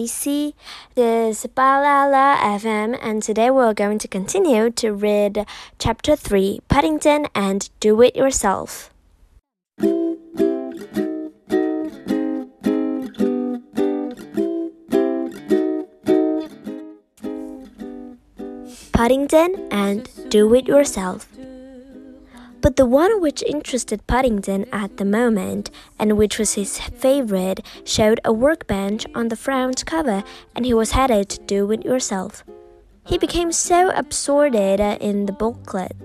This is Balala FM, and today we're going to continue to read Chapter 3 Paddington and Do It Yourself. Paddington and Do It Yourself. But the one which interested Paddington at the moment, and which was his favorite, showed a workbench on the front cover, and he was headed to do it yourself. He became so absorbed in the booklet,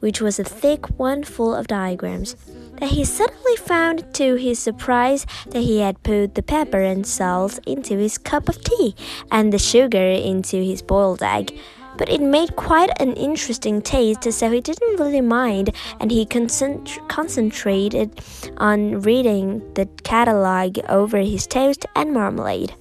which was a thick one full of diagrams, that he suddenly found to his surprise that he had put the pepper and salt into his cup of tea and the sugar into his boiled egg but it made quite an interesting taste, so he didn't really mind, and he concent- concentrated on reading the catalog over his toast and marmalade.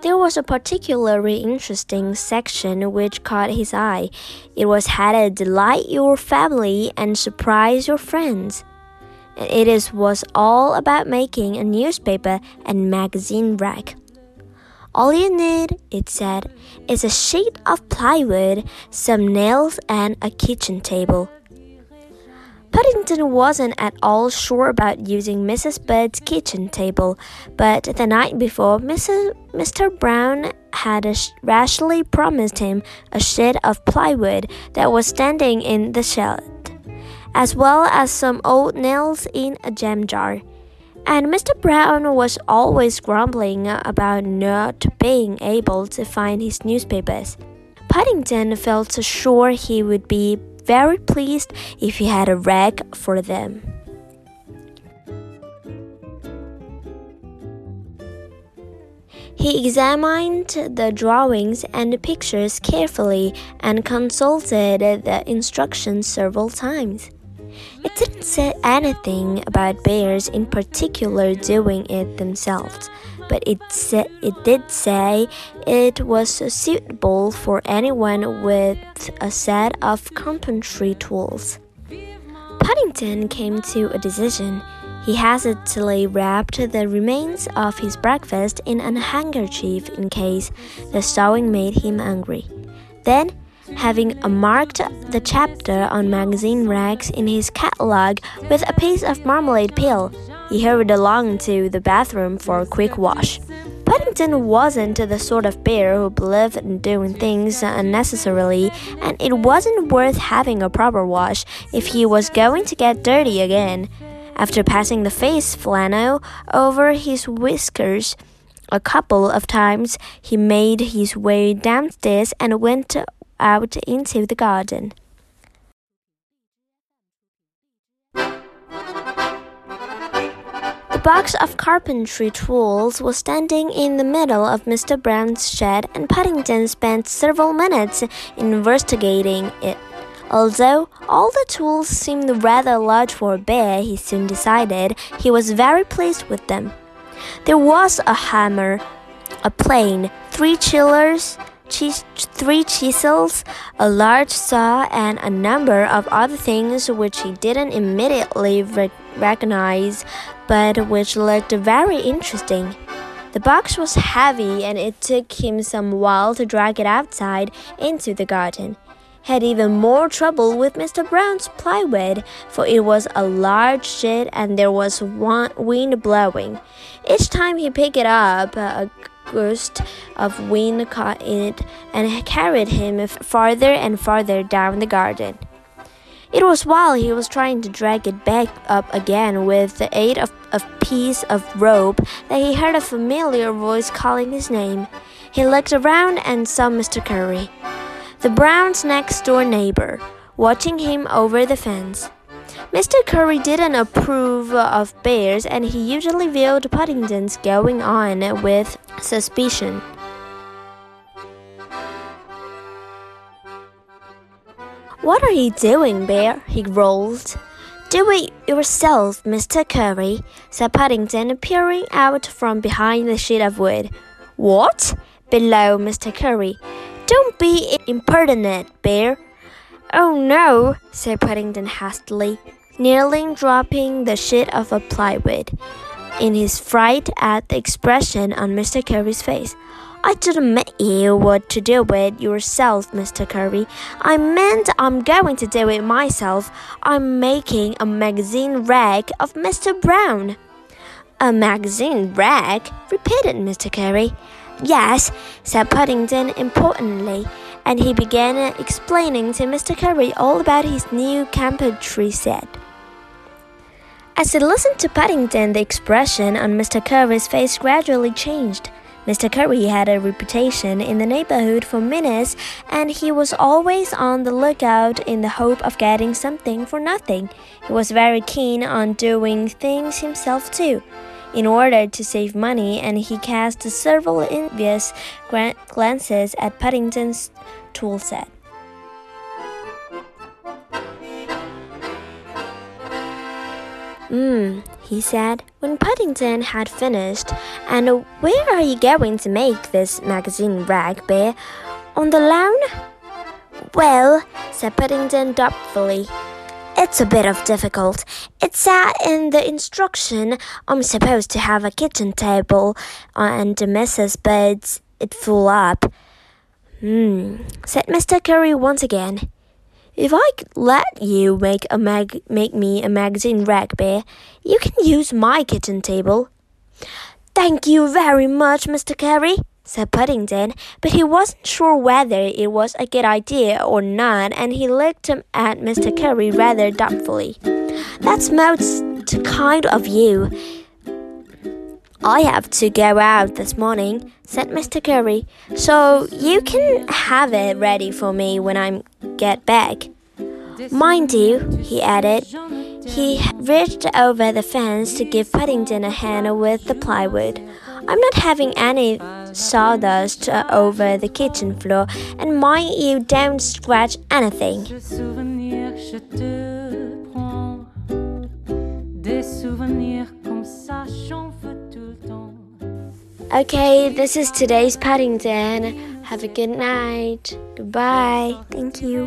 There was a particularly interesting section which caught his eye. It was headed Delight Your Family and Surprise Your Friends. It is, was all about making a newspaper and magazine rack. All you need, it said, is a sheet of plywood, some nails, and a kitchen table. Paddington wasn't at all sure about using Mrs. Bird's kitchen table, but the night before, Mrs. Mr. Brown had rashly promised him a sheet of plywood that was standing in the shed as well as some old nails in a jam jar. And Mr. Brown was always grumbling about not being able to find his newspapers. Paddington felt sure he would be very pleased if he had a rag for them. He examined the drawings and pictures carefully and consulted the instructions several times. It didn't say anything about bears in particular doing it themselves, but it said it did say it was suitable for anyone with a set of carpentry tools. Paddington came to a decision. He hastily wrapped the remains of his breakfast in a handkerchief in case the sewing made him angry. Then having marked the chapter on magazine racks in his catalog with a piece of marmalade peel. He hurried along to the bathroom for a quick wash. Paddington wasn't the sort of bear who believed in doing things unnecessarily, and it wasn't worth having a proper wash if he was going to get dirty again. After passing the face flannel over his whiskers, a couple of times he made his way downstairs and went out into the garden. The box of carpentry tools was standing in the middle of Mr. Brown's shed, and Paddington spent several minutes investigating it. Although all the tools seemed rather large for a bear, he soon decided he was very pleased with them. There was a hammer, a plane, three chillers, three chisels, a large saw, and a number of other things which he didn't immediately re recognize, but which looked very interesting. The box was heavy, and it took him some while to drag it outside into the garden. Had even more trouble with Mr. Brown's plywood, for it was a large sheet and there was one wind blowing. Each time he picked it up, a gust of wind caught in it and carried him farther and farther down the garden. It was while he was trying to drag it back up again with the aid of a piece of rope that he heard a familiar voice calling his name. He looked around and saw Mr. Curry, the Brown's next door neighbor, watching him over the fence. Mr. Curry didn't approve of bears, and he usually viewed Paddington's going on with suspicion. What are you doing, Bear? he growled. Do it yourself, Mr. Curry, said Paddington, peering out from behind the sheet of wood. What? bellowed Mr. Curry. Don't be impertinent, Bear. Oh no, said Paddington hastily, nearly dropping the sheet of plywood in his fright at the expression on Mr. Curry's face. I didn't mean you what to do it yourself, Mr. Curry. I meant I'm going to do it myself. I'm making a magazine rag of Mr. Brown. A magazine rag? repeated Mr. Curry. Yes, said Paddington importantly and he began explaining to Mr. Curry all about his new tree set. As he listened to Paddington, the expression on Mr. Curry's face gradually changed. Mr. Curry had a reputation in the neighborhood for meanness, and he was always on the lookout in the hope of getting something for nothing. He was very keen on doing things himself, too in order to save money, and he cast several envious glances at Paddington's tool set. Hmm, he said, when Paddington had finished. And where are you going to make this magazine rag, Bear? On the lawn? Well, said Paddington doubtfully. It's a bit of difficult. It's said in the instruction I'm supposed to have a kitchen table and Mrs. Bird's it full up. Hmm, said Mr. Curry once again. If I could let you make a mag make me a magazine rack bear, you can use my kitchen table. Thank you very much, Mr. Carey, said Paddington, but he wasn't sure whether it was a good idea or not, and he looked at Mr. Carey rather doubtfully. That's most kind of you. I have to go out this morning, said Mr. Curry, so you can have it ready for me when I get back. Mind you, he added, he reached over the fence to give Paddington a hand with the plywood. I'm not having any sawdust over the kitchen floor, and mind you don't scratch anything. Okay, this is today's Paddington. Have a good night. Goodbye. Thank you.